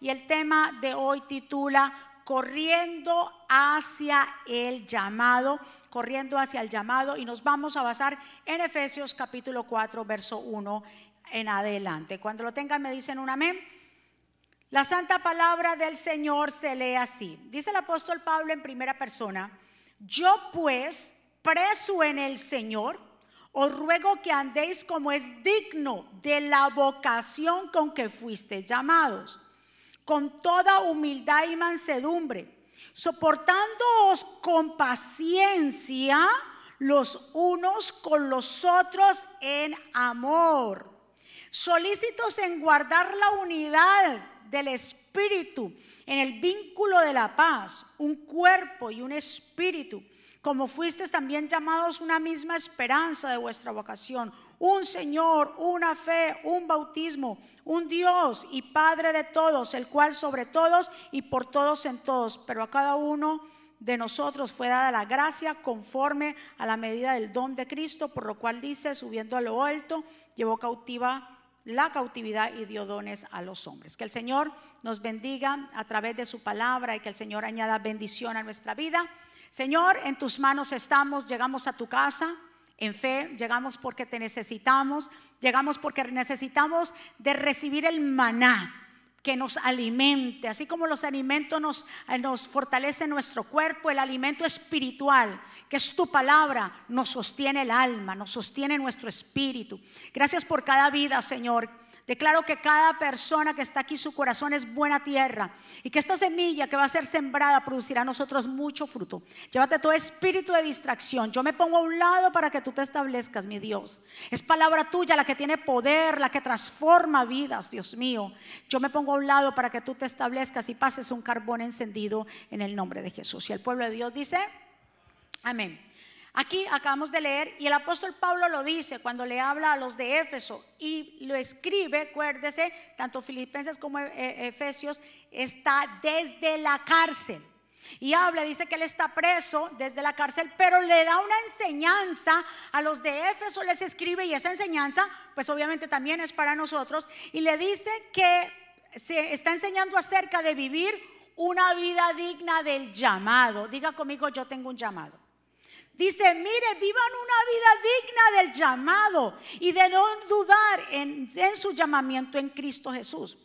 y el tema de hoy titula Corriendo hacia el llamado, corriendo hacia el llamado y nos vamos a basar en Efesios capítulo 4, verso 1 en adelante. Cuando lo tengan me dicen un amén. La santa palabra del Señor se lee así. Dice el apóstol Pablo en primera persona, yo pues, preso en el Señor, os ruego que andéis como es digno de la vocación con que fuisteis llamados, con toda humildad y mansedumbre, soportándoos con paciencia los unos con los otros en amor, solícitos en guardar la unidad del Espíritu en el vínculo de la paz, un cuerpo y un espíritu como fuisteis también llamados una misma esperanza de vuestra vocación, un Señor, una fe, un bautismo, un Dios y Padre de todos, el cual sobre todos y por todos en todos, pero a cada uno de nosotros fue dada la gracia conforme a la medida del don de Cristo, por lo cual dice, subiendo a lo alto, llevó cautiva la cautividad y dio dones a los hombres. Que el Señor nos bendiga a través de su palabra y que el Señor añada bendición a nuestra vida. Señor, en tus manos estamos, llegamos a tu casa. En fe, llegamos porque te necesitamos, llegamos porque necesitamos de recibir el maná que nos alimente, así como los alimentos nos, eh, nos fortalece nuestro cuerpo, el alimento espiritual, que es tu palabra, nos sostiene el alma, nos sostiene nuestro espíritu. Gracias por cada vida, Señor Declaro que cada persona que está aquí, su corazón es buena tierra y que esta semilla que va a ser sembrada producirá a nosotros mucho fruto. Llévate todo espíritu de distracción. Yo me pongo a un lado para que tú te establezcas, mi Dios. Es palabra tuya la que tiene poder, la que transforma vidas, Dios mío. Yo me pongo a un lado para que tú te establezcas y pases un carbón encendido en el nombre de Jesús. Y el pueblo de Dios dice, amén. Aquí acabamos de leer y el apóstol Pablo lo dice cuando le habla a los de Éfeso y lo escribe, acuérdese, tanto Filipenses como e-, e-, Efesios está desde la cárcel. Y habla, dice que él está preso desde la cárcel, pero le da una enseñanza a los de Éfeso, les escribe y esa enseñanza, pues obviamente también es para nosotros, y le dice que se está enseñando acerca de vivir una vida digna del llamado. Diga conmigo, yo tengo un llamado. Dice, mire, vivan una vida digna del llamado y de no dudar en, su llamamiento en Cristo Jesús.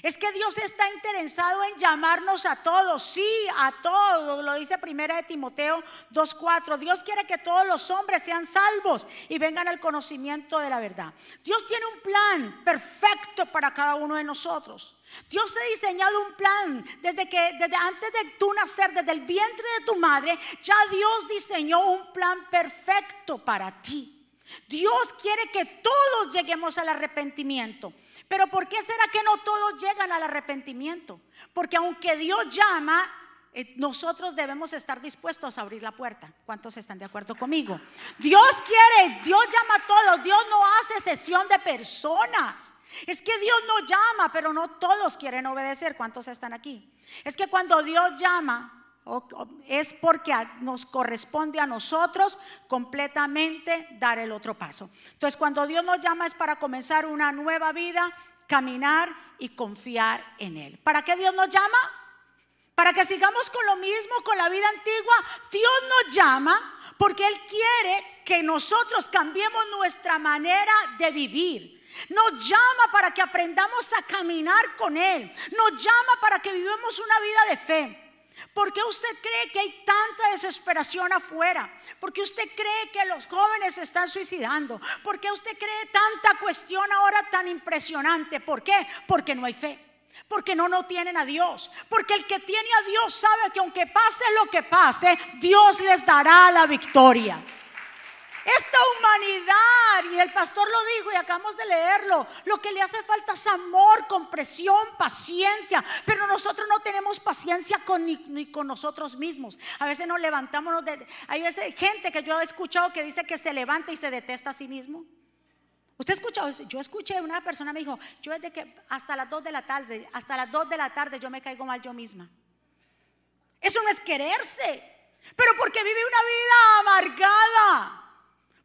Es que Dios está interesado en llamarnos a todos, sí, a todos, lo dice primera de Timoteo 2.4. Dios quiere que todos los hombres sean salvos y vengan al conocimiento de la verdad. Dios tiene un plan perfecto para cada uno de nosotros. Dios ha diseñado un plan desde que desde antes de tú nacer, desde el vientre de tu madre, ya Dios diseñó un plan perfecto para ti. Dios quiere que todos lleguemos al arrepentimiento. Pero ¿por qué será que no todos llegan al arrepentimiento? Porque aunque Dios llama, eh, nosotros debemos estar dispuestos a abrir la puerta. ¿Cuántos están de acuerdo conmigo? Dios quiere, Dios llama a todos, Dios no hace sesión de personas. Es que Dios no llama, pero no todos quieren obedecer. ¿Cuántos están aquí? Es que cuando Dios llama, es porque nos corresponde a nosotros completamente dar el otro paso. Entonces, cuando Dios nos llama es para comenzar una nueva vida, caminar y confiar en Él. ¿Para qué Dios nos llama? Para que sigamos con lo mismo, con la vida antigua. Dios nos llama porque Él quiere que nosotros cambiemos nuestra manera de vivir. Nos llama para que aprendamos a caminar con Él. Nos llama para que vivamos una vida de fe. ¿Por qué usted cree que hay tanta desesperación afuera? ¿Por qué usted cree que los jóvenes se están suicidando? ¿Por qué usted cree tanta cuestión ahora tan impresionante? ¿Por qué? Porque no hay fe. Porque no no tienen a Dios. Porque el que tiene a Dios sabe que aunque pase lo que pase, Dios les dará la victoria. Esta humanidad, y el pastor lo dijo y acabamos de leerlo, lo que le hace falta es amor, compresión, paciencia, pero nosotros no tenemos paciencia con, ni, con nosotros mismos. A veces nos levantamos, hay veces gente que yo he escuchado que dice que se levanta y se detesta a sí mismo. Usted ha escuchado, yo escuché una persona me dijo, yo desde que hasta las 2 de la tarde, hasta las 2 de la tarde yo me caigo mal yo misma. Eso no es quererse, pero porque vive una vida amargada.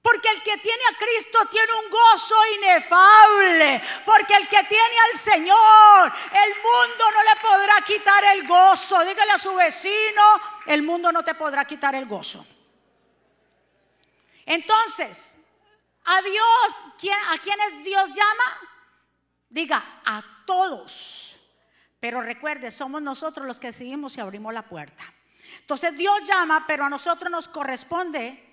Porque el que tiene a Cristo tiene un gozo inefable. Porque el que tiene al Señor, el mundo no le quitar el gozo. Dígale a su vecino, el mundo no te podrá quitar el gozo. Entonces, a Dios, ¿a quiénes Dios llama? Diga, a todos. Pero recuerde, somos nosotros los que decidimos si abrimos la puerta. Entonces Dios llama, pero a nosotros nos corresponde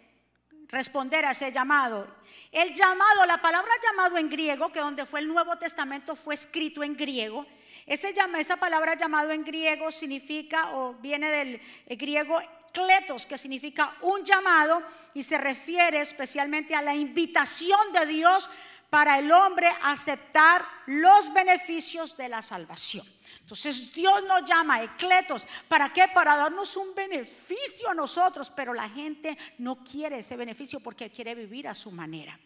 responder a ese llamado. El llamado, la palabra llamado en griego, que donde fue el Nuevo Testamento fue escrito en griego, ese esa palabra llamado en griego significa o viene del eh, griego kletos, que significa un llamado y se refiere especialmente a la invitación de Dios para el hombre aceptar los beneficios de la salvación. Entonces Dios nos llama ecletos. ¿Para qué? Para darnos un beneficio a nosotros, pero la gente no quiere ese beneficio porque quiere vivir a su manera.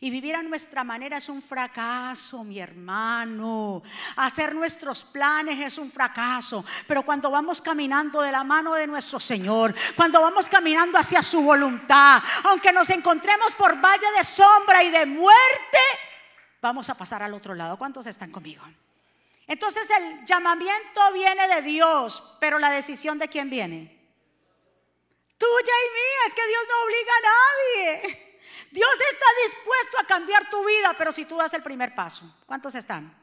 Y vivir a nuestra manera es un fracaso, mi hermano. Hacer nuestros planes es un fracaso. Pero cuando vamos caminando de la mano de nuestro Señor, cuando vamos caminando hacia su voluntad, aunque nos encontremos por valle de sombra y de muerte, vamos a pasar al otro lado. ¿Cuántos están conmigo? Entonces el llamamiento viene de Dios, pero la decisión de quién viene? Tuya y mía, es que Dios no obliga a nadie. Dios está dispuesto a cambiar tu vida, pero si tú das el primer paso. ¿Cuántos están?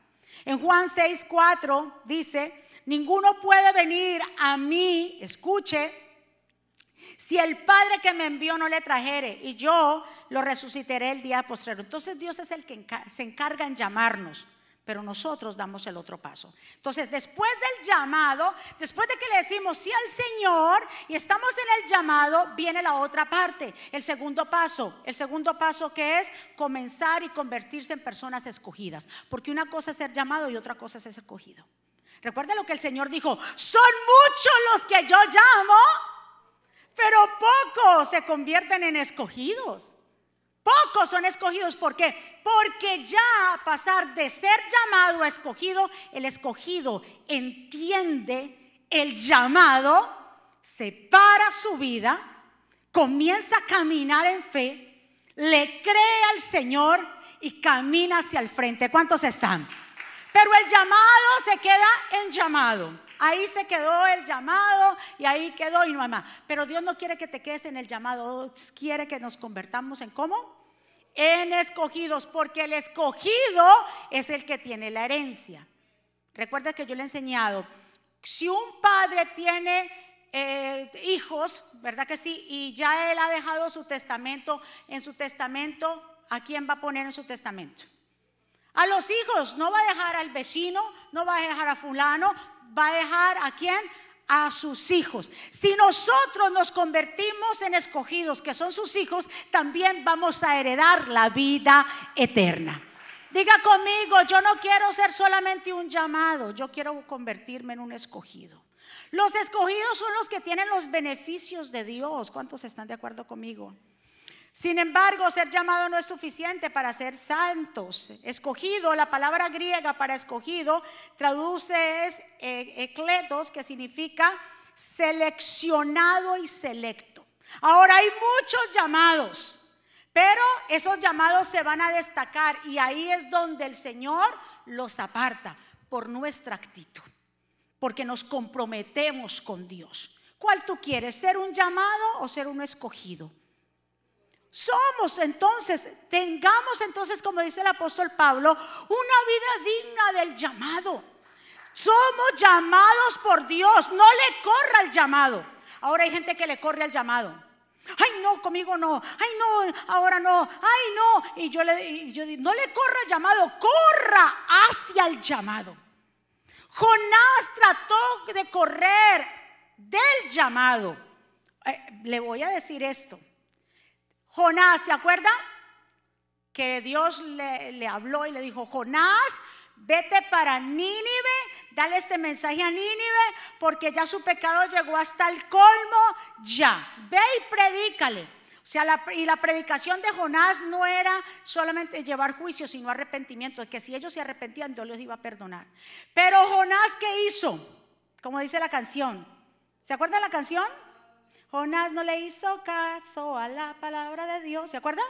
En Juan 6, 4 dice, ninguno puede venir a mí, escuche, si el Padre que me envió no le trajere y yo lo resucitaré el día posterior. Entonces Dios es el que se encarga en llamarnos pero nosotros damos el otro paso. Entonces, después del llamado, después de que le decimos sí al Señor y estamos en el llamado, viene la otra parte, el segundo paso. El segundo paso que es comenzar y convertirse en personas escogidas, porque una cosa es ser llamado y otra cosa es ser escogido. Recuerda lo que el Señor dijo, son muchos los que yo llamo, pero pocos se convierten en escogidos. Pocos son escogidos. ¿Por qué? Porque ya pasar de ser llamado a escogido, el escogido entiende el llamado, separa su vida, comienza a caminar en fe, le cree al Señor y camina hacia el frente. ¿Cuántos están? Pero el llamado se queda en llamado. Ahí se quedó el llamado y ahí quedó y no hay más. Pero Dios no quiere que te quedes en el llamado, Dios quiere que nos convertamos en cómo? En escogidos, porque el escogido es el que tiene la herencia. Recuerda que yo le he enseñado, si un padre tiene eh, hijos, ¿verdad que sí? Y ya él ha dejado su testamento, en su testamento, ¿a quién va a poner en su testamento? A los hijos, no va a dejar al vecino, no va a dejar a fulano, va a dejar a quién? A sus hijos. Si nosotros nos convertimos en escogidos, que son sus hijos, también vamos a heredar la vida eterna. Diga conmigo, yo no quiero ser solamente un llamado, yo quiero convertirme en un escogido. Los escogidos son los que tienen los beneficios de Dios. ¿Cuántos están de acuerdo conmigo? Sin embargo, ser llamado no es suficiente para ser santos. Escogido, la palabra griega para escogido traduce es eh, que significa seleccionado y selecto. Ahora hay muchos llamados, pero esos llamados se van a destacar y ahí es donde el Señor los aparta por nuestra actitud, porque nos comprometemos con Dios. ¿Cuál tú quieres? ¿Ser un llamado o ser un escogido? Somos entonces, tengamos entonces, como dice el apóstol Pablo, una vida digna del llamado. Somos llamados por Dios, no le corra el llamado. Ahora hay gente que le corre al llamado. Ay, no, conmigo no. Ay, no, ahora no. Ay, no. Y yo le digo, no le corra el llamado, corra hacia el llamado. Jonás trató de correr del llamado. Eh, le voy a decir esto. Jonás, ¿se acuerda? Que Dios le, habló y le dijo, Jonás, vete para Nínive, dale este mensaje a Nínive, porque ya su pecado llegó hasta el colmo, ya, ve y predícale. O sea, y la predicación de Jonás no era solamente llevar juicio, sino arrepentimiento, que si ellos se arrepentían, Dios les iba a perdonar. Pero Jonás, ¿qué hizo? Como dice la canción. ¿Se acuerdan la canción? Jonás no le hizo caso a la palabra de Dios, ¿se acuerda?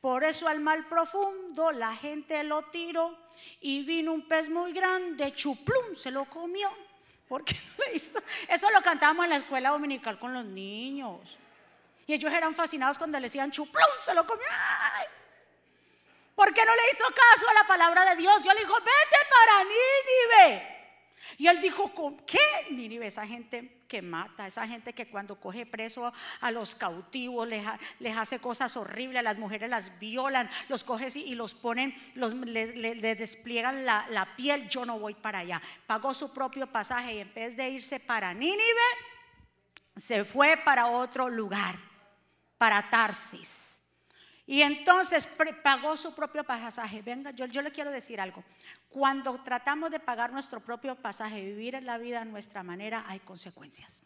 Por eso al mal profundo la gente lo tiró y vino un pez muy grande, chuplum, se lo comió. ¿Por qué no le hizo? Eso lo cantábamos en la escuela dominical con los niños. Y ellos eran fascinados cuando le decían chuplum, se lo comió. ¿Por qué no le hizo caso a la palabra de Dios? Dios le dijo, vete para Nínive. Y él dijo, ¿con qué? Nínive, esa gente que mata, esa gente que cuando coge preso a los cautivos les, hace cosas horribles, las mujeres las violan, los coge y los ponen, les, despliegan la, la, piel, yo no voy para allá. Pagó su propio pasaje y en vez de irse para Nínive, se fue para otro lugar, para Tarsis. Y entonces pagó su propio pasaje. Venga, yo, le quiero decir algo. Cuando tratamos de pagar nuestro propio pasaje, vivir la vida a nuestra manera, hay consecuencias.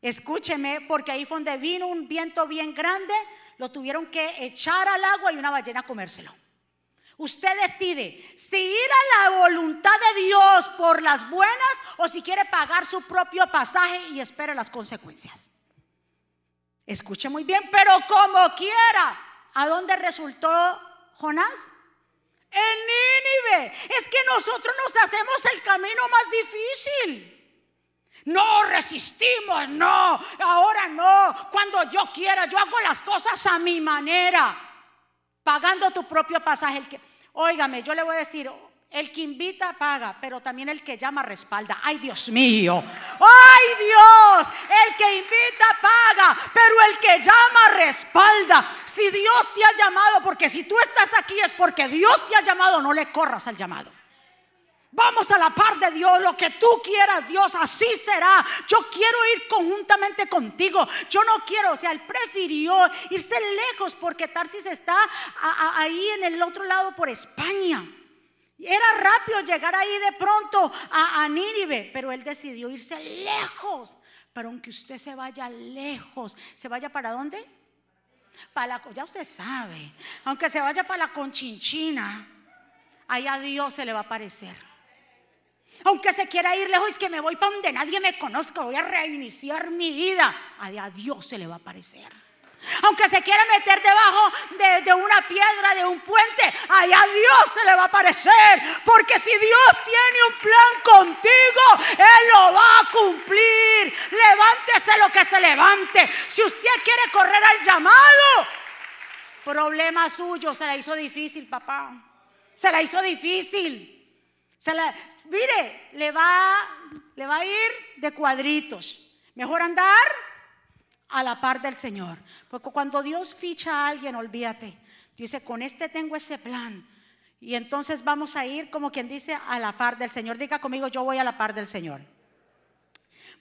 Escúcheme, porque ahí fue donde vino un viento bien grande, lo tuvieron que echar al agua y una ballena comérselo. Usted decide si ir a la voluntad de Dios por las buenas o si quiere pagar su propio pasaje y espera las consecuencias. Escuche muy bien, pero como quiera, ¿a dónde resultó Jonás? En Nínive. Es que nosotros nos hacemos el camino más difícil. No resistimos, no, ahora no. Cuando yo quiera, yo hago las cosas a mi manera, pagando tu propio pasaje. Óigame, yo le voy a decir, el que invita paga, pero también el que llama respalda. Ay, Dios mío. Ay, Dios. El que invita paga, pero el que llama respalda. Si Dios te ha llamado, porque si tú estás aquí es porque Dios te ha llamado, no le corras al llamado. Vamos a la par de Dios, lo que tú quieras, Dios, así será. Yo quiero ir conjuntamente contigo. Yo no quiero, o sea, él prefirió irse lejos porque Tarsis está ahí en el otro lado por España. Era rápido llegar ahí de pronto a, Nínive, pero él decidió irse lejos. Pero aunque usted se vaya lejos, ¿se vaya para dónde? Para ya usted sabe, aunque se vaya para la conchinchina, allá Dios se le va a aparecer. Aunque se quiera ir lejos, es que me voy para donde nadie me conozca, voy a reiniciar mi vida, allá Dios se le va a aparecer. Aunque se quiera meter debajo de, una piedra, de un puente, allá Dios se le va a aparecer. Porque si Dios tiene un plan contigo, Él lo va a cumplir. Levántese lo que se levante. Si usted quiere correr al llamado, problema suyo, se la hizo difícil, papá. Se la hizo difícil. Se mire, le va, le va a ir de cuadritos. Mejor andar a la par del Señor. Porque cuando Dios ficha a alguien, olvídate. Dice, con este tengo ese plan. Y entonces vamos a ir, como quien dice, a la par del Señor. Diga conmigo, yo voy a la par del Señor.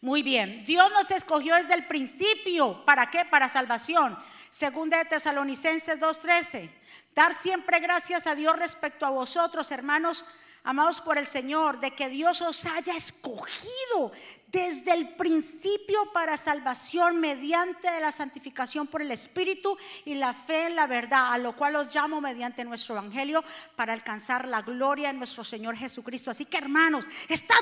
Muy bien, Dios nos escogió desde el principio. ¿Para qué? Para salvación. Segunda de Tesalonicenses 2.13. Dar siempre gracias a Dios respecto a vosotros, hermanos amados por el Señor, de que Dios os haya escogido desde el principio para salvación mediante la santificación por el Espíritu y la fe en la verdad, a lo cual os llamo mediante nuestro Evangelio para alcanzar la gloria en nuestro Señor Jesucristo. Así que hermanos, estad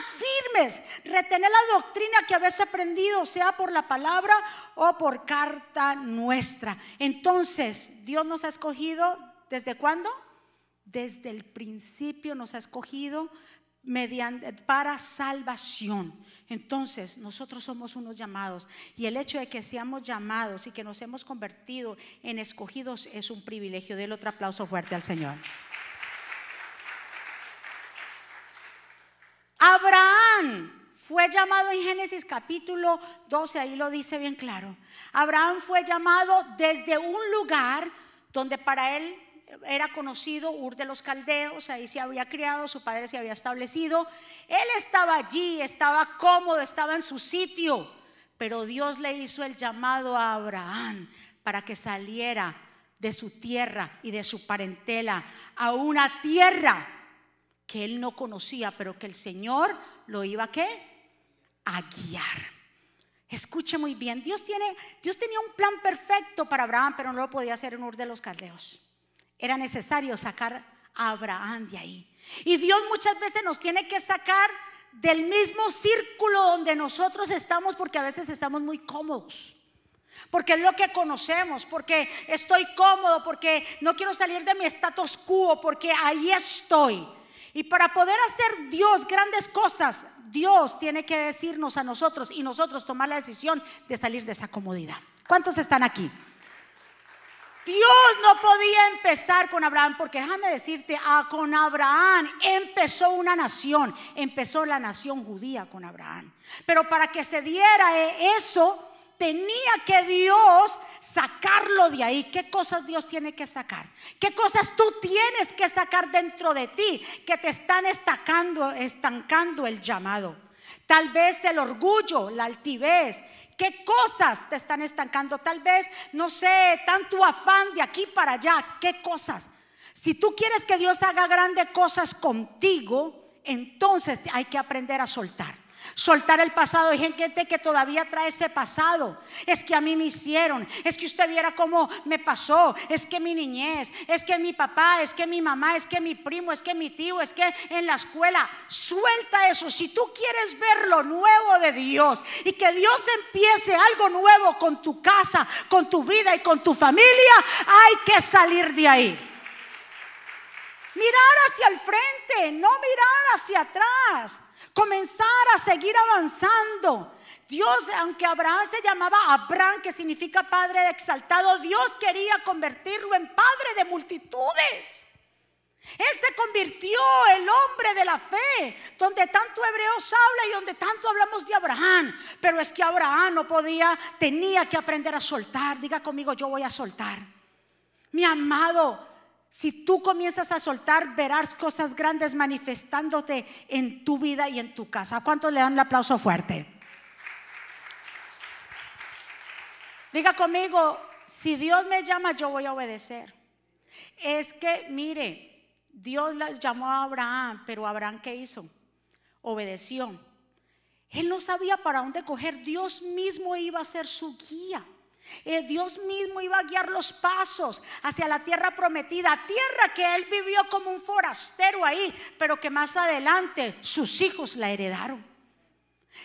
firmes, retened la doctrina que habéis aprendido, sea por la palabra o por carta nuestra. Entonces, Dios nos ha escogido desde cuándo? Desde el principio nos ha escogido mediante, para salvación. Entonces, nosotros somos unos llamados y el hecho de que seamos llamados y que nos hemos convertido en escogidos es un privilegio. Del otro aplauso fuerte al Señor. Abraham fue llamado en Génesis capítulo 12, ahí lo dice bien claro. Abraham fue llamado desde un lugar donde para él era conocido, Ur de los Caldeos, ahí se había criado, su padre se había establecido. Él estaba allí, estaba cómodo, estaba en su sitio, pero Dios le hizo el llamado a Abraham para que saliera de su tierra y de su parentela a una tierra que él no conocía, pero que el Señor lo iba qué? A guiar. Escuche muy bien, Dios, tiene, Dios tenía un plan perfecto para Abraham, pero no lo podía hacer en Ur de los Caldeos. Era necesario sacar a Abraham de ahí. Y Dios muchas veces nos tiene que sacar del mismo círculo donde nosotros estamos porque a veces estamos muy cómodos. Porque es lo que conocemos, porque estoy cómodo, porque no quiero salir de mi status quo, porque ahí estoy. Y para poder hacer Dios grandes cosas, Dios tiene que decirnos a nosotros y nosotros tomar la decisión de salir de esa comodidad. ¿Cuántos están aquí? Dios no podía empezar con Abraham, porque déjame decirte, ah, con Abraham empezó una nación, empezó la nación judía con Abraham. Pero para que se diera eso, tenía que Dios sacarlo de ahí. ¿Qué cosas Dios tiene que sacar? ¿Qué cosas tú tienes que sacar dentro de ti que te están estancando el llamado? Tal vez el orgullo, la altivez. ¿Qué cosas te están estancando? Tal vez, no sé, tanto afán de aquí para allá. ¿Qué cosas? Si tú quieres que Dios haga grandes cosas contigo, entonces hay que aprender a soltar soltar el pasado. Hay gente que todavía trae ese pasado. Es que a mí me hicieron, es que usted viera cómo me pasó, es que mi niñez, es que mi papá, es que mi mamá, es que mi primo, es que mi tío, es que en la escuela. Suelta eso. Si tú quieres ver lo nuevo de Dios y que Dios empiece algo nuevo con tu casa, con tu vida y con tu familia, hay que salir de ahí. Mirar hacia el frente, no mirar hacia atrás comenzar a seguir avanzando. Dios, aunque Abraham se llamaba Abraham, que significa padre exaltado, Dios quería convertirlo en padre de multitudes. Él se convirtió el hombre de la fe, donde tanto hebreos habla y donde tanto hablamos de Abraham. Pero es que Abraham no podía, tenía que aprender a soltar. Diga conmigo, yo voy a soltar. Mi amado, si tú comienzas a soltar, verás cosas grandes manifestándote en tu vida y en tu casa. ¿Cuántos le dan un aplauso fuerte? Diga conmigo, si Dios me llama, yo voy a obedecer. Es que, mire, Dios llamó a Abraham, pero Abraham ¿qué hizo? Obedeció. Él no sabía para dónde coger. Dios mismo iba a ser su guía. Eh, Dios mismo iba a guiar los pasos hacia la tierra prometida, tierra que él vivió como un forastero ahí, pero que más adelante sus hijos la heredaron.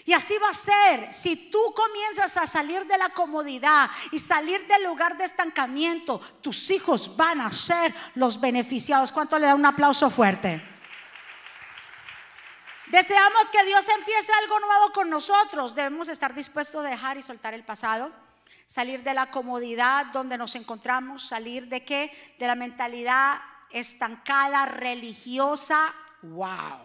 Y así va a ser. Si tú comienzas a salir de la comodidad y salir del lugar de estancamiento, tus hijos van a ser los beneficiados. ¿Cuánto le da un aplauso fuerte? Deseamos que Dios empiece algo nuevo con nosotros. Debemos estar dispuestos a dejar y soltar el pasado salir de la comodidad donde nos encontramos, salir de qué? De la mentalidad estancada, religiosa, wow.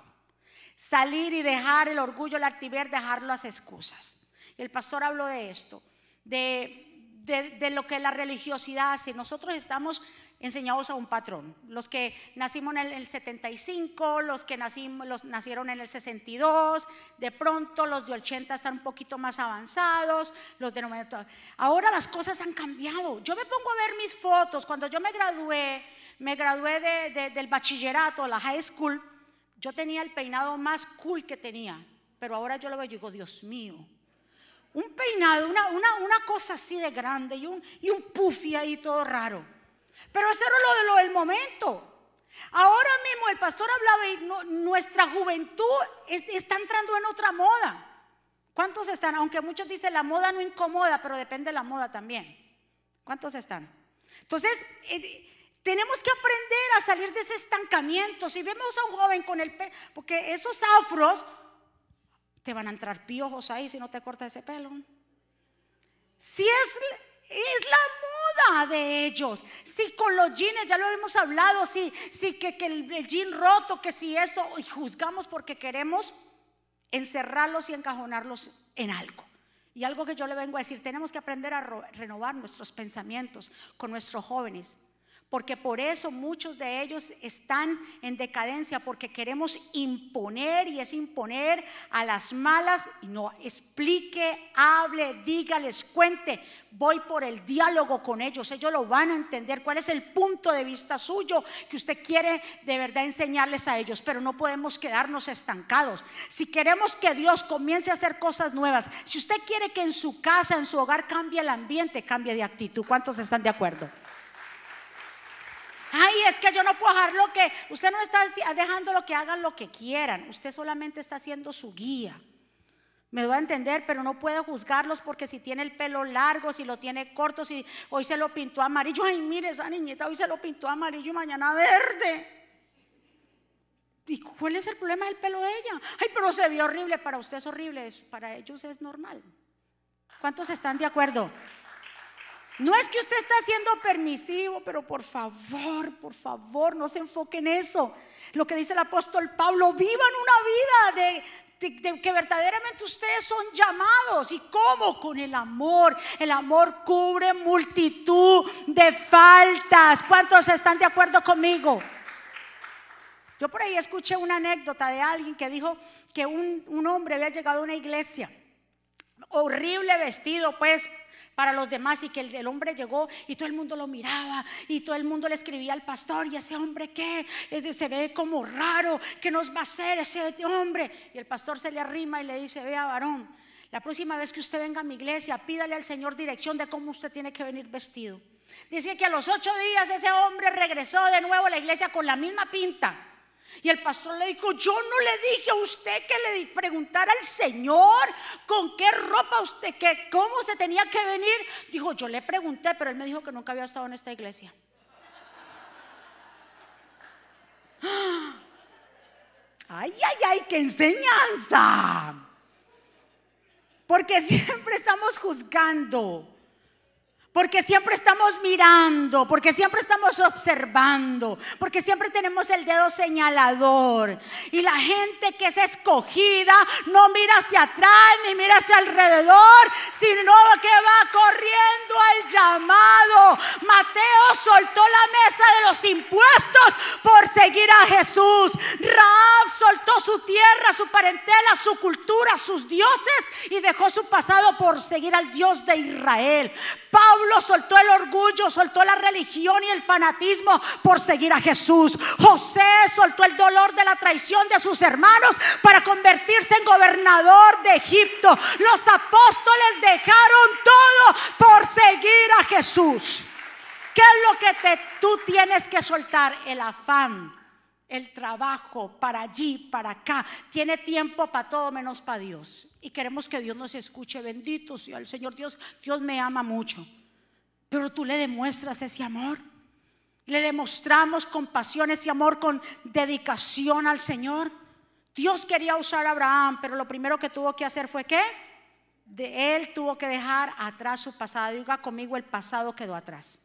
Salir y dejar el orgullo, el actividad, dejar las excusas. El pastor habló de esto, de, de lo que la religiosidad hace. Nosotros estamos enseñados a un patrón. Los que nacimos en el 75, los que nacimos, los nacieron en el 62, de pronto los de 80 están un poquito más avanzados, los de 90. Ahora las cosas han cambiado. Yo me pongo a ver mis fotos. Cuando yo me gradué, me gradué de, del bachillerato, la high school, yo tenía el peinado más cool que tenía, pero ahora yo lo veo y digo, Dios mío. Un peinado, una, una, una cosa así de grande y un, y un puffy ahí todo raro. Pero eso era lo, de lo del momento. Ahora mismo el pastor hablaba y nuestra juventud está entrando en otra moda. ¿Cuántos están? Aunque muchos dicen la moda no incomoda, pero depende de la moda también. ¿Cuántos están? Entonces, eh, tenemos que aprender a salir de ese estancamiento. Si vemos a un joven con el pelo, porque esos afros te van a entrar piojos ahí si no te cortas ese pelo. Si es, es la moda de ellos. Si con los jeans, ya lo hemos hablado, si, si que, el, jean roto, que si esto, y juzgamos porque queremos encerrarlos y encajonarlos en algo. Y algo que yo le vengo a decir, tenemos que aprender a renovar nuestros pensamientos con nuestros jóvenes porque por eso muchos de ellos están en decadencia, porque queremos imponer y es imponer a las malas, y no explique, hable, dígales, cuente. Voy por el diálogo con ellos, ellos lo van a entender cuál es el punto de vista suyo que usted quiere de verdad enseñarles a ellos, pero no podemos quedarnos estancados. Si queremos que Dios comience a hacer cosas nuevas, si usted quiere que en su casa, en su hogar cambie el ambiente, cambie de actitud. ¿Cuántos están de acuerdo? Ay, es que yo no puedo dejar lo que, usted no está dejando lo que hagan lo que quieran, usted solamente está haciendo su guía. Me doy a entender, pero no puedo juzgarlos porque si tiene el pelo largo, si lo tiene corto, si hoy se lo pintó amarillo, ay, mire esa niñita, hoy se lo pintó amarillo y mañana verde. ¿Y cuál es el problema del pelo de ella? Ay, pero se vio horrible. Para usted es horrible, para ellos es normal. ¿Cuántos están de acuerdo? No es que usted está siendo permisivo, pero por favor, por favor, no se enfoque en eso. Lo que dice el apóstol Pablo, vivan una vida de, de, que verdaderamente ustedes son llamados. ¿Y cómo? Con el amor. El amor cubre multitud de faltas. ¿Cuántos están de acuerdo conmigo? Yo por ahí escuché una anécdota de alguien que dijo que un, un hombre había llegado a una iglesia, horrible vestido, pues para los demás y que el, hombre llegó y todo el mundo lo miraba y todo el mundo le escribía al pastor y ese hombre qué, se ve como raro, ¿qué nos va a hacer ese hombre? Y el pastor se le arrima y le dice, vea varón, la próxima vez que usted venga a mi iglesia, pídale al Señor dirección de cómo usted tiene que venir vestido. Dice que a los ocho días ese hombre regresó de nuevo a la iglesia con la misma pinta. Y el pastor le dijo, yo no le dije a usted que le preguntara al Señor con qué ropa usted, que cómo se tenía que venir. Dijo, yo le pregunté, pero él me dijo que nunca había estado en esta iglesia. Ay, ay, ay, qué enseñanza. Porque siempre estamos juzgando. Porque siempre estamos mirando, porque siempre estamos observando, porque siempre tenemos el dedo señalador. Y la gente que es escogida no mira hacia atrás ni mira hacia alrededor, sino que va corriendo al llamado. Mateo soltó la mesa de los impuestos por seguir a Jesús. Raab soltó su tierra, su parentela, su cultura, sus dioses y dejó su pasado por seguir al Dios de Israel. Soltó el orgullo, soltó la religión y el fanatismo por seguir a Jesús. José soltó el dolor de la traición de sus hermanos para convertirse en gobernador de Egipto. Los apóstoles dejaron todo por seguir a Jesús. ¿Qué es lo que te, tú tienes que soltar? El afán, el trabajo para allí, para acá. Tiene tiempo para todo menos para Dios. Y queremos que Dios nos escuche. Bendito sea el Señor Dios. Dios me ama mucho. Pero tú le demuestras ese amor. Le demostramos compasión, ese amor con dedicación al Señor. Dios quería usar a Abraham, pero lo primero que tuvo que hacer fue qué? De él tuvo que dejar atrás su pasado. Diga conmigo, el pasado quedó atrás.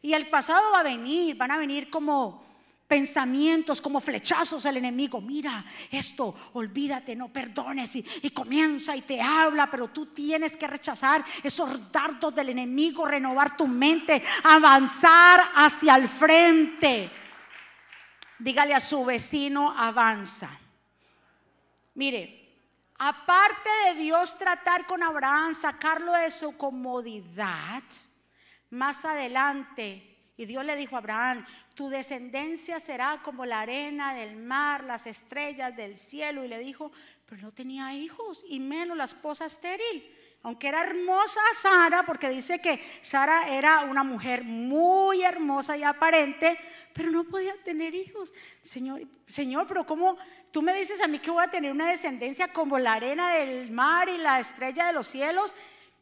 Y el pasado va a venir, van a venir como pensamientos como flechazos al enemigo. Mira esto, olvídate, no perdones y, y, comienza y te habla, pero tú tienes que rechazar esos dardos del enemigo, renovar tu mente, avanzar hacia el frente. Dígale a su vecino, avanza. Mire, aparte de Dios tratar con Abraham, sacarlo de su comodidad, más adelante y Dios le dijo a Abraham, tu descendencia será como la arena del mar, las estrellas del cielo. Y le dijo, pero no tenía hijos y menos la esposa estéril. Aunque era hermosa Sara, porque dice que Sara era una mujer muy hermosa y aparente, pero no podía tener hijos. Señor, Señor, pero ¿cómo tú me dices a mí que voy a tener una descendencia como la arena del mar y la estrella de los cielos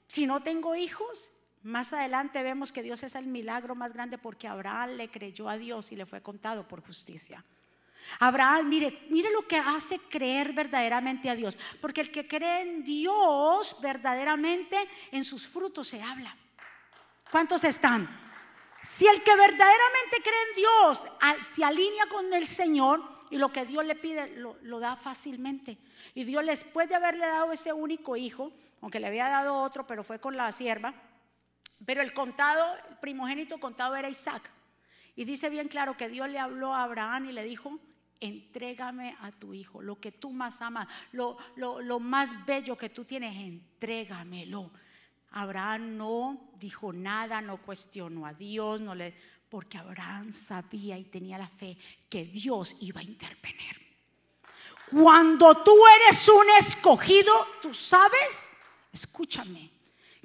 si no tengo hijos? Más adelante vemos que Dios es el milagro más grande porque Abraham le creyó a Dios y le fue contado por justicia. Abraham, mire, mire lo que hace creer verdaderamente a Dios. Porque el que cree en Dios verdaderamente, en sus frutos se habla. ¿Cuántos están? Si el que verdaderamente cree en Dios se alinea con el Señor y lo que Dios le pide lo, lo da fácilmente. Y Dios después de haberle dado ese único hijo, aunque le había dado otro, pero fue con la sierva, pero el contado, el primogénito contado era Isaac. Y dice bien claro que Dios le habló a Abraham y le dijo, entrégame a tu hijo, lo que tú más amas, lo, lo, más bello que tú tienes, entrégamelo. Abraham no dijo nada, no cuestionó a Dios, no le, porque Abraham sabía y tenía la fe que Dios iba a intervenir. Cuando tú eres un escogido, tú sabes, escúchame,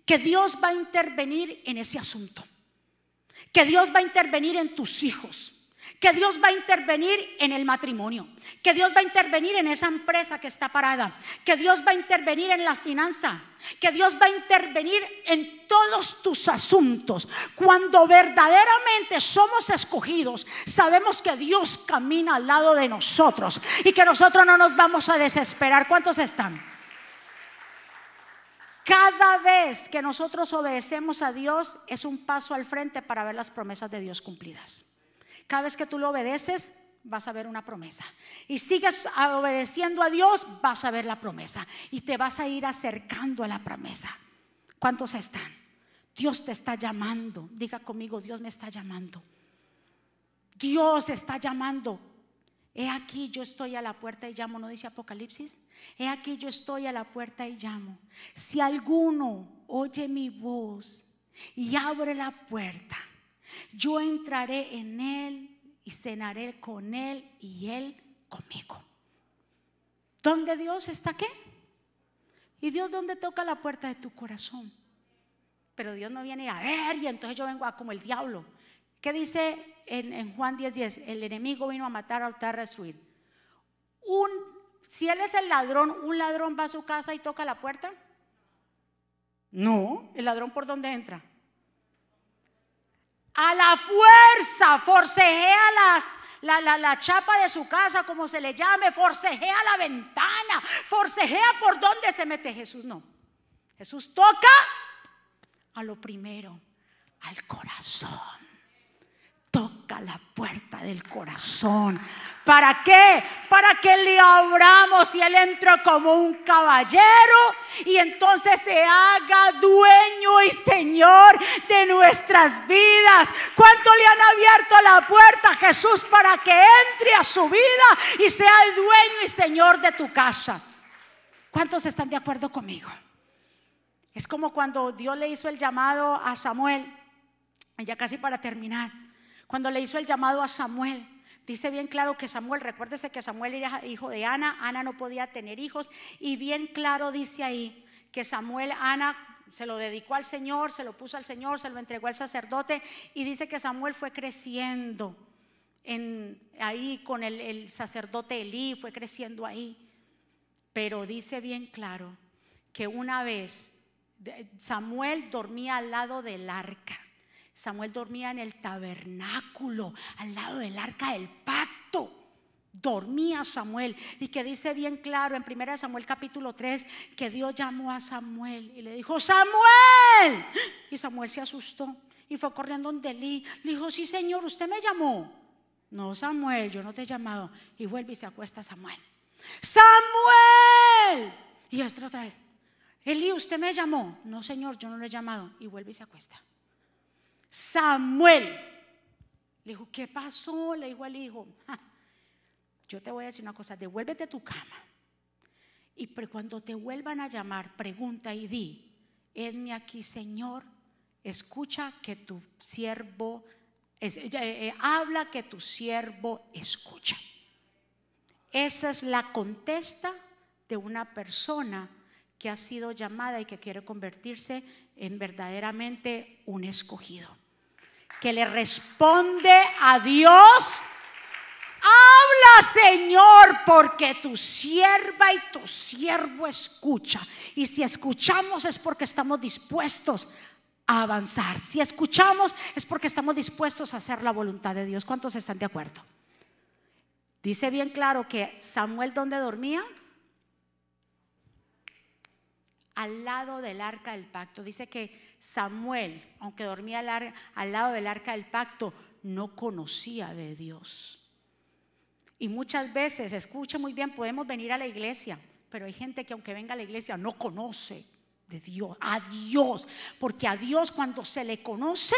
que Dios va a intervenir en ese asunto, que Dios va a intervenir en tus hijos, que Dios va a intervenir en el matrimonio, que Dios va a intervenir en esa empresa que está parada, que Dios va a intervenir en la finanza, que Dios va a intervenir en todos tus asuntos. Cuando verdaderamente somos escogidos, sabemos que Dios camina al lado de nosotros y que nosotros no nos vamos a desesperar. ¿Cuántos están? Cada vez que nosotros obedecemos a Dios es un paso al frente para ver las promesas de Dios cumplidas. Cada vez que tú lo obedeces, vas a ver una promesa. Y sigues obedeciendo a Dios, vas a ver la promesa. Y te vas a ir acercando a la promesa. ¿Cuántos están? Dios te está llamando. Diga conmigo, Dios me está llamando. Dios está llamando. He aquí yo estoy a la puerta y llamo, ¿no dice Apocalipsis? He aquí yo estoy a la puerta y llamo. Si alguno oye mi voz y abre la puerta, yo entraré en él y cenaré con él y él conmigo. ¿Dónde Dios está qué? ¿Y Dios dónde toca la puerta de tu corazón? Pero Dios no viene a ver y entonces yo vengo a como el diablo. ¿Qué dice en, Juan 10:10? 10, el enemigo vino a matar, a a destruir. Un, si él es el ladrón, ¿un ladrón va a su casa y toca la puerta? No, el ladrón por dónde entra? a la fuerza, forcejea las, la, la, la, chapa de su casa, como se le llame, forcejea la ventana, forcejea por donde se mete Jesús. No, Jesús toca a lo primero, al corazón toca la puerta del corazón. ¿Para qué? Para que le abramos y Él entra como un caballero y entonces se haga dueño y Señor de nuestras vidas. ¿Cuánto le han abierto la puerta a Jesús para que entre a su vida y sea el dueño y Señor de tu casa? ¿Cuántos están de acuerdo conmigo? Es como cuando Dios le hizo el llamado a Samuel, ya casi para terminar. Cuando le hizo el llamado a Samuel, dice bien claro que Samuel, recuérdese que Samuel era hijo de Ana, Ana no podía tener hijos, y bien claro dice ahí que Samuel, Ana se lo dedicó al Señor, se lo puso al Señor, se lo entregó al sacerdote, y dice que Samuel fue creciendo en, ahí con el, el sacerdote Elí, fue creciendo ahí. Pero dice bien claro que una vez Samuel dormía al lado del arca. Samuel dormía en el tabernáculo, al lado del arca del pacto. Dormía Samuel y que dice bien claro en 1 Samuel capítulo 3 que Dios llamó a Samuel y le dijo, Samuel. Y Samuel se asustó y fue corriendo donde Elí. Le dijo, sí Señor, usted me llamó. No, Samuel, yo no te he llamado. Y vuelve y se acuesta Samuel. Samuel. Y esto otra vez. Elí, usted me llamó. No, Señor, yo no le he llamado. Y vuelve y se acuesta. Samuel. Le dijo, ¿qué pasó? Le dijo al hijo, yo te voy a decir una cosa, devuélvete a tu cama. Y cuando te vuelvan a llamar, pregunta y di, edme aquí, Señor, escucha que tu siervo, eh, eh, habla que tu siervo escucha. Esa es la contesta de una persona que ha sido llamada y que quiere convertirse en verdaderamente un escogido. Que le responde a Dios, habla Señor, porque tu sierva y tu siervo escucha. Y si escuchamos es porque estamos dispuestos a avanzar. Si escuchamos es porque estamos dispuestos a hacer la voluntad de Dios. ¿Cuántos están de acuerdo? Dice bien claro que Samuel donde dormía al lado del arca del pacto. Dice que Samuel, aunque dormía al, lado del arca del pacto, no conocía de Dios. Y muchas veces, escucha muy bien, podemos venir a la iglesia, pero hay gente que aunque venga a la iglesia no conoce de Dios, a Dios, porque a Dios cuando se le conoce,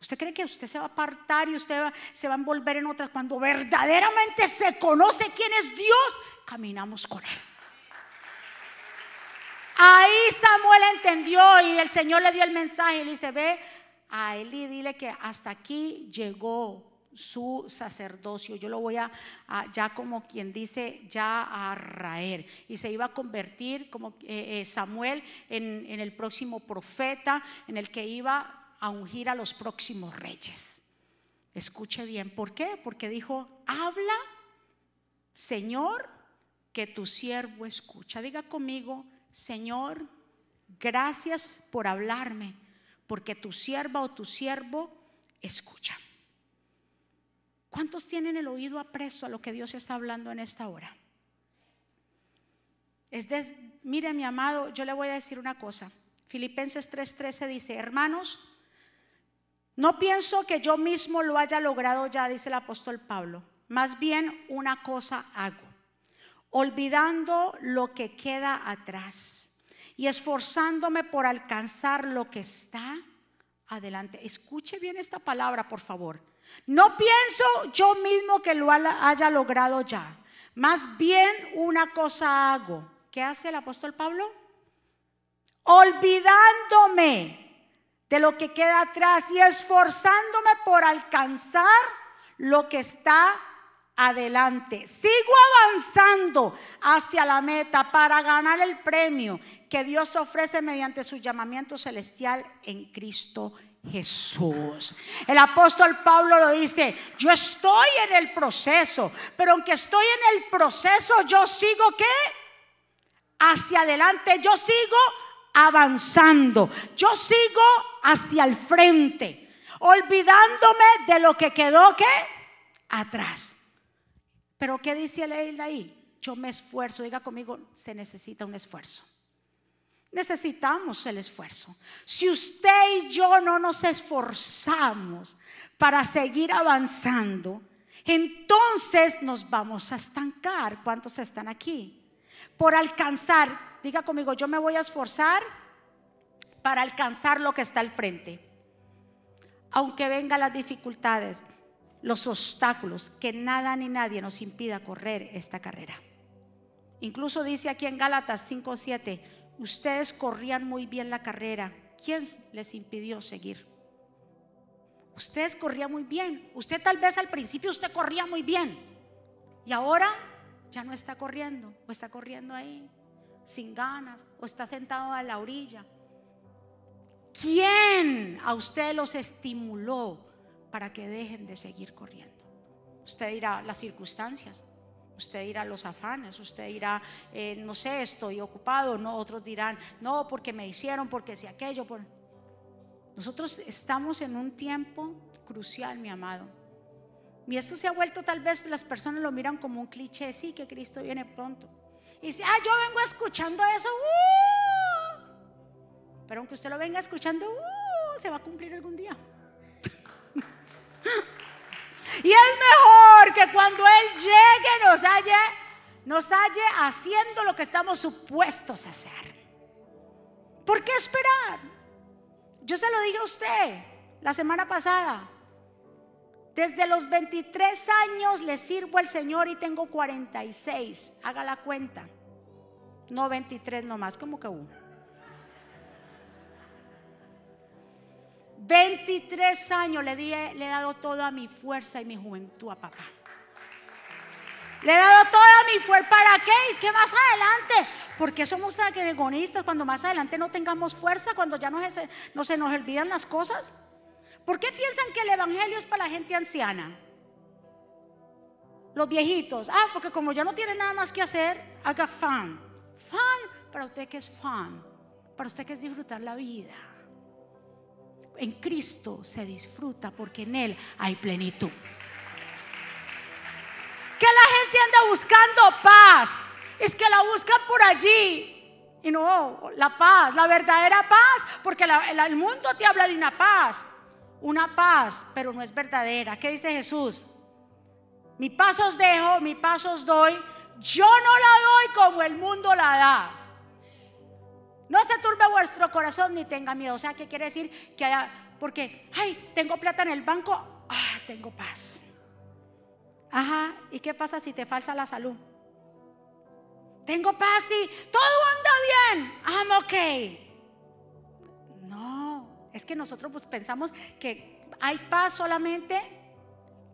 ¿usted cree que usted se va a apartar y usted se va a envolver en otras? Cuando verdaderamente se conoce quién es Dios, caminamos con Él. Ahí Samuel entendió y el Señor le dio el mensaje y le dice, ve a Eli, dile que hasta aquí llegó su sacerdocio. Yo lo voy a, ya como quien dice, ya a raer. Y se iba a convertir como eh, eh, Samuel en, en el próximo profeta, en el que iba a ungir a los próximos reyes. Escuche bien, ¿por qué? Porque dijo, habla, Señor, que tu siervo escucha. Diga conmigo, Señor, gracias por hablarme, porque tu sierva o tu siervo escucha. ¿Cuántos tienen el oído apreso a lo que Dios está hablando en esta hora? Mire mi amado, yo le voy a decir una cosa. Filipenses 3:13 dice, hermanos, no pienso que yo mismo lo haya logrado ya, dice el apóstol Pablo. Más bien una cosa hago, olvidando lo que queda atrás y esforzándome por alcanzar lo que está adelante. Escuche bien esta palabra, por favor. No pienso yo mismo que lo haya logrado ya. Más bien una cosa hago. ¿Qué hace el apóstol Pablo? Olvidándome de lo que queda atrás y esforzándome por alcanzar lo que está adelante. Sigo avanzando hacia la meta para ganar el premio que Dios ofrece mediante su llamamiento celestial en Cristo Jesús. El apóstol Pablo lo dice, yo estoy en el proceso, pero aunque estoy en el proceso, yo sigo qué? Hacia adelante, yo sigo avanzando, yo sigo hacia el frente, olvidándome de lo que quedó qué? Atrás. Pero ¿qué dice él ahí? Yo me esfuerzo, diga conmigo, se necesita un esfuerzo. Necesitamos el esfuerzo. Si usted y yo no nos esforzamos para seguir avanzando, entonces nos vamos a estancar. ¿Cuántos están aquí? Por alcanzar, diga conmigo, yo me voy a esforzar para alcanzar lo que está al frente. Aunque vengan las dificultades, los obstáculos, que nada ni nadie nos impida correr esta carrera. Incluso dice aquí en Gálatas 5:7, Ustedes corrían muy bien la carrera. ¿Quién les impidió seguir? Ustedes corrían muy bien. Usted tal vez al principio usted corría muy bien. Y ahora ya no está corriendo. O está corriendo ahí sin ganas. O está sentado a la orilla. ¿Quién a usted los estimuló para que dejen de seguir corriendo? Usted dirá las circunstancias. Usted dirá los afanes, usted dirá, eh, no sé, estoy ocupado, no, otros dirán, no, porque me hicieron, porque si aquello. Nosotros estamos en un tiempo crucial, mi amado. Y esto se ha vuelto tal vez, las personas lo miran como un cliché, sí, que Cristo viene pronto. Y dice, ah, yo vengo escuchando eso, uh". pero aunque usted lo venga escuchando, uh, se va a cumplir algún día. Y es mejor que cuando Él llegue nos halle, nos halle haciendo lo que estamos supuestos a hacer. ¿Por qué esperar? Yo se lo dije a usted la semana pasada. Desde los 23 años le sirvo al Señor y tengo 46. Haga la cuenta. No 23 nomás, como que uno. 23 años le, le he dado toda mi fuerza y mi juventud a papá. Le he dado toda mi fuerza. ¿Para qué? Es que más adelante. Porque somos tan egoístas cuando más adelante no tengamos fuerza, cuando ya no se, no se nos olvidan las cosas. ¿Por qué piensan que el evangelio es para la gente anciana? Los viejitos. Ah, porque como ya no tiene nada más que hacer, haga fan. Fan para usted que es fan. Para usted que es disfrutar la vida en Cristo se disfruta porque en Él hay plenitud. Que la gente anda buscando paz. Es que la buscan por allí. Y no, la paz, la verdadera paz, porque el mundo te habla de una paz. Una paz, pero no es verdadera. ¿Qué dice Jesús? Mi paz os dejo, mi paz os doy. Yo no la doy como el mundo la da. No se turbe vuestro corazón ni tenga miedo. O sea, ¿qué quiere decir? Que haya, porque, ay, tengo plata en el banco, ah, tengo paz. Ajá, ¿y qué pasa si te falsa la salud? Tengo paz y todo anda bien, I'm okay. No, es que nosotros pues pensamos que hay paz solamente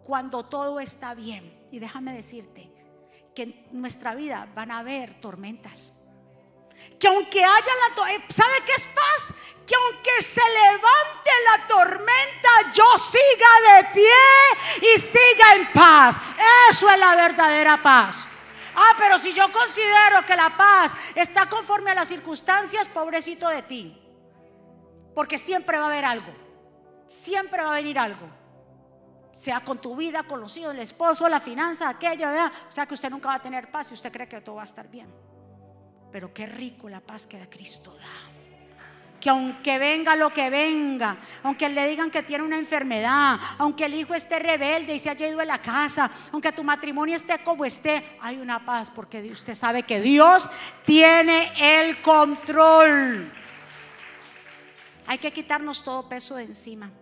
cuando todo está bien. Y déjame decirte que en nuestra vida van a haber tormentas que aunque haya la... Eh, ¿Sabe qué es paz? que aunque se levante la tormenta, yo siga de pie y siga en paz. Eso es la verdadera paz. Ah, pero si yo considero que la paz está conforme a las circunstancias, pobrecito de ti. Porque siempre va a haber algo. Siempre va a venir algo. Sea con tu vida, con los hijos, el esposo, la finanza, aquello. O sea que usted nunca va a tener paz y usted cree que todo va a estar bien. Pero qué rico la paz que da Cristo da que aunque venga lo que venga, aunque le digan que tiene una enfermedad, aunque el hijo esté rebelde y se haya ido de la casa, aunque tu matrimonio esté como esté, hay una paz porque usted sabe que Dios tiene el control. Hay que quitarnos todo peso de encima.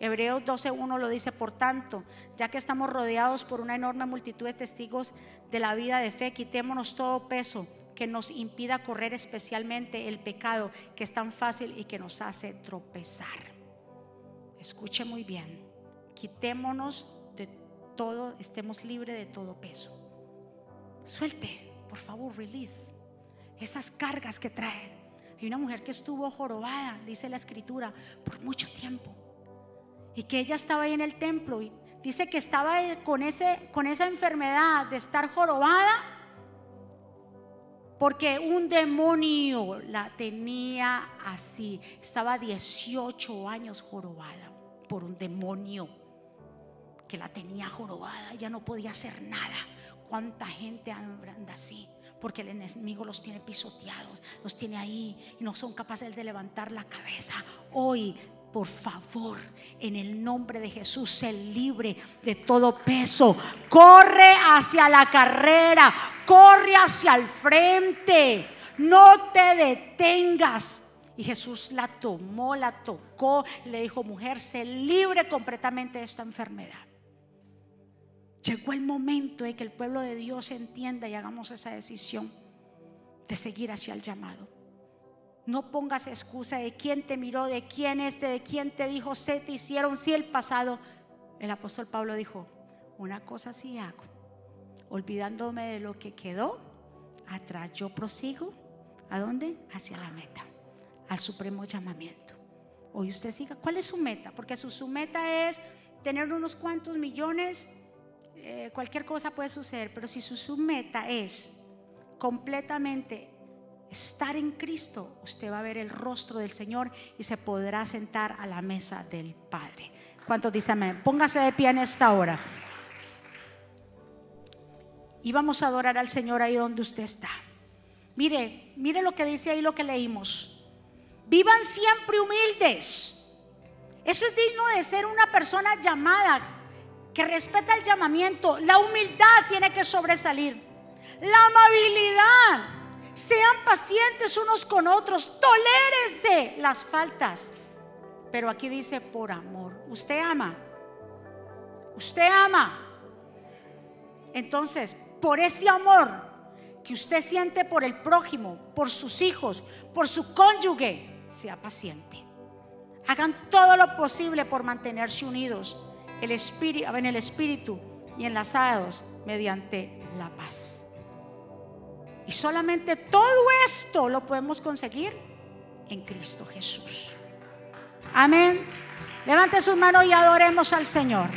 Hebreos 12.1 lo dice, por tanto, ya que estamos rodeados por una enorme multitud de testigos de la vida de fe, quitémonos todo peso que nos impida correr especialmente el pecado que es tan fácil y que nos hace tropezar. Escuche muy bien, quitémonos de todo, estemos libres de todo peso. Suelte, por favor, release esas cargas que trae. Hay una mujer que estuvo jorobada, dice la escritura, por mucho tiempo. Y que ella estaba ahí en el templo y dice que estaba con, ese, con esa enfermedad de estar jorobada porque un demonio la tenía así. Estaba 18 años jorobada por un demonio que la tenía jorobada. Ya no podía hacer nada. ¿Cuánta gente anda así? Porque el enemigo los tiene pisoteados, los tiene ahí y no son capaces de levantar la cabeza. Hoy por favor, en el nombre de Jesús, sé libre de todo peso. Corre hacia la carrera, corre hacia el frente, no te detengas. Y Jesús la tomó, la tocó, le dijo, mujer, sé libre completamente de esta enfermedad. Llegó el momento de que el pueblo de Dios entienda y hagamos esa decisión de seguir hacia el llamado. No pongas excusa de quién te miró, de quién este, de quién te dijo, se te hicieron, si el pasado. El apóstol Pablo dijo, una cosa sí hago, olvidándome de lo que quedó, atrás yo prosigo, ¿a dónde? Hacia la meta, al supremo llamamiento. Hoy usted siga, ¿cuál es su meta? Porque su, su meta es tener unos cuantos millones, eh, cualquier cosa puede suceder, pero si su, su meta es completamente estar en Cristo, usted va a ver el rostro del Señor y se podrá sentar a la mesa del Padre. ¿Cuántos dicen amén? Póngase de pie en esta hora. Y vamos a adorar al Señor ahí donde usted está. Mire, mire lo que dice ahí lo que leímos. Vivan siempre humildes. Eso es digno de ser una persona llamada que respeta el llamamiento. La humildad tiene que sobresalir. La amabilidad sean pacientes unos con otros, tolérense las faltas. Pero aquí dice por amor. Usted ama. Usted ama. Entonces, por ese amor que usted siente por el prójimo, por sus hijos, por su cónyuge, sea paciente. Hagan todo lo posible por mantenerse unidos en el espíritu y enlazados mediante la paz. Y solamente todo esto lo podemos conseguir en Cristo Jesús. Amén. Levante sus manos y adoremos al Señor.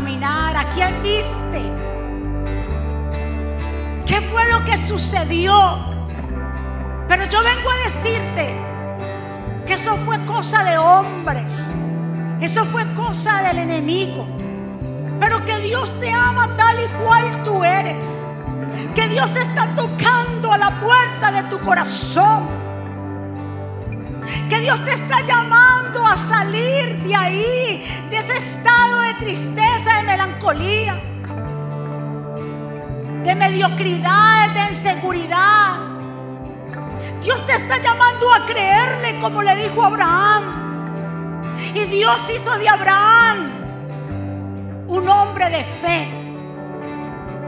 ¿A quién viste? ¿Qué fue lo que sucedió? Pero yo vengo a decirte que eso fue cosa de hombres. Eso fue cosa del enemigo. Pero que Dios te ama tal y cual tú eres. Que Dios está tocando a la puerta de tu corazón. Que Dios te está llamando a salir de ahí, de ese estado de tristeza, de melancolía, de mediocridad, de inseguridad. Dios te está llamando a creerle como le dijo Abraham. Y Dios hizo de Abraham un hombre de fe,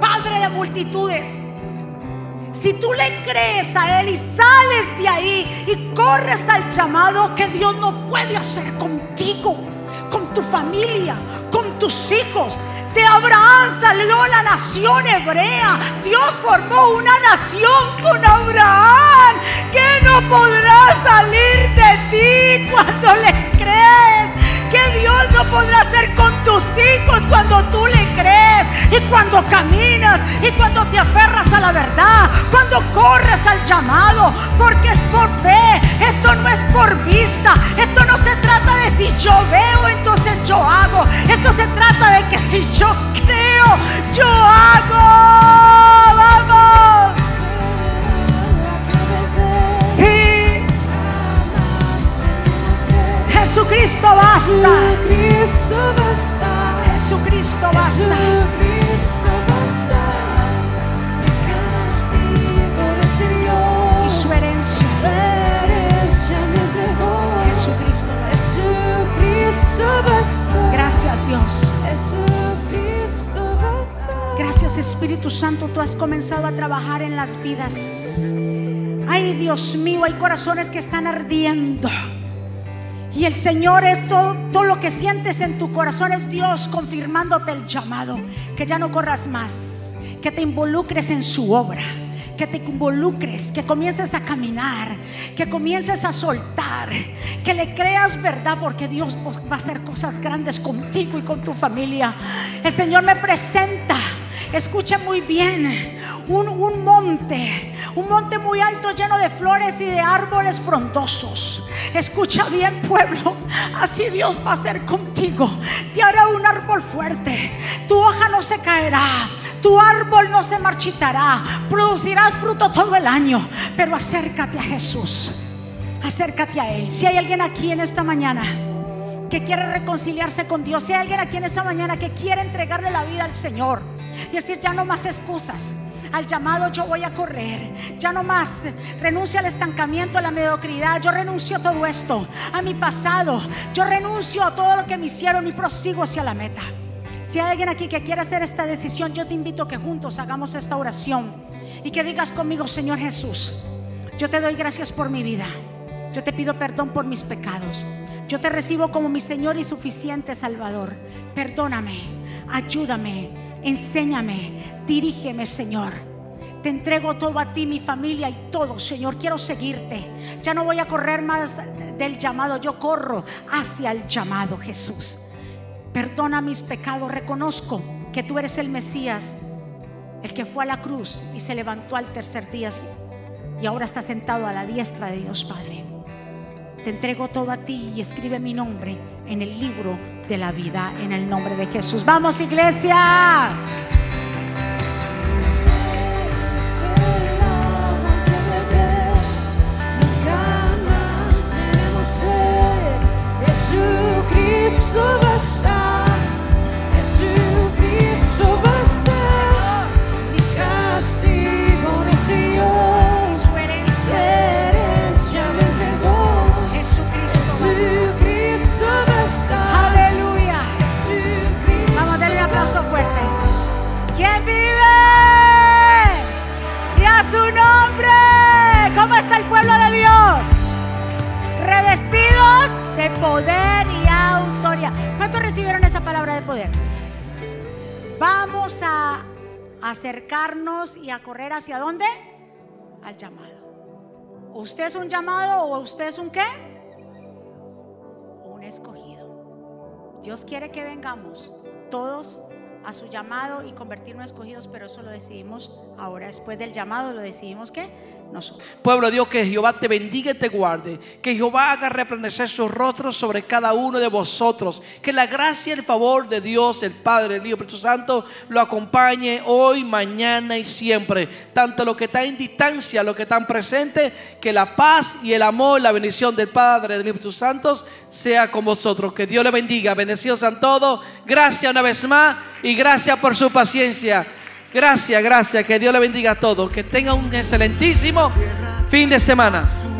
padre de multitudes. Si tú le crees a Él y sales de ahí y corres al llamado que Dios no puede hacer contigo, con tu familia, con tus hijos. De Abraham salió la nación hebrea. Dios formó una nación con Abraham que no podrá salir de ti cuando le crees que Dios no podrá con cuando tú le crees y cuando caminas y cuando te aferras a la verdad, cuando corres al llamado, porque es por fe, esto no es por vista, esto no se trata de si yo veo, entonces yo hago, esto se trata de que si yo creo, yo hago, Jesucristo basta. Jesucristo basta. Jesucristo basta. Jesucristo basta. Y su herencia. Jesucristo basta. Jesucristo basta. Gracias Dios. Jesucristo basta. Gracias Espíritu Santo. Tú has comenzado a trabajar en las vidas. Ay Dios mío, hay corazones que están ardiendo. Y el Señor es todo, todo, lo que sientes en tu corazón es Dios confirmándote el llamado. Que ya no corras más. Que te involucres en su obra. Que te involucres, que comiences a caminar, que comiences a soltar, que le creas verdad porque Dios va a hacer cosas grandes contigo y con tu familia. El Señor me presenta Escucha muy bien, un, un, monte, un monte muy alto lleno de flores y de árboles frondosos. Escucha bien pueblo, así Dios va a ser contigo. Te hará un árbol fuerte, tu hoja no se caerá, tu árbol no se marchitará, producirás fruto todo el año, pero acércate a Jesús, acércate a Él. Si hay alguien aquí en esta mañana que quiere reconciliarse con Dios, si hay alguien aquí en esta mañana que quiere entregarle la vida al Señor, y decir, ya no más excusas. Al llamado yo voy a correr. Ya no más. Renuncio al estancamiento, a la mediocridad. Yo renuncio a todo esto. A mi pasado. Yo renuncio a todo lo que me hicieron y prosigo hacia la meta. Si hay alguien aquí que quiere hacer esta decisión, yo te invito a que juntos hagamos esta oración. Y que digas conmigo, Señor Jesús, yo te doy gracias por mi vida. Yo te pido perdón por mis pecados. Yo te recibo como mi Señor y suficiente Salvador. Perdóname, ayúdame Enséñame, dirígeme, Señor. Te entrego todo a ti, mi familia y todo, Señor. Quiero seguirte. Ya no voy a correr más del llamado, yo corro hacia el llamado, Jesús. Perdona mis pecados, reconozco que tú eres el Mesías, el que fue a la cruz y se levantó al tercer día y ahora está sentado a la diestra de Dios Padre. Te entrego todo a ti y escribe mi nombre en el libro de la vida en el nombre de Jesús. Vamos iglesia. A acercarnos y a correr hacia dónde? Al llamado. ¿Usted es un llamado o usted es un qué? Un escogido. Dios quiere que vengamos todos a su llamado y convertirnos escogidos, pero eso lo decidimos ahora, después del llamado lo decidimos que Pueblo de Dios, que Jehová te bendiga y te guarde. Que Jehová haga resplandecer su rostro sobre cada uno de vosotros. Que la gracia y el favor de Dios, el Padre, el Hijo, el Espíritu Santo, lo acompañe hoy, mañana y siempre. Tanto lo que está en distancia, lo que está en presente. Que la paz y el amor, la bendición del Padre, del y Espíritu Santo sea con vosotros. Que Dios le bendiga. Bendecidos sean todos. Gracias una vez más y gracias por su paciencia. Gracias, gracias. Que Dios le bendiga a todos. Que tenga un excelentísimo fin de semana.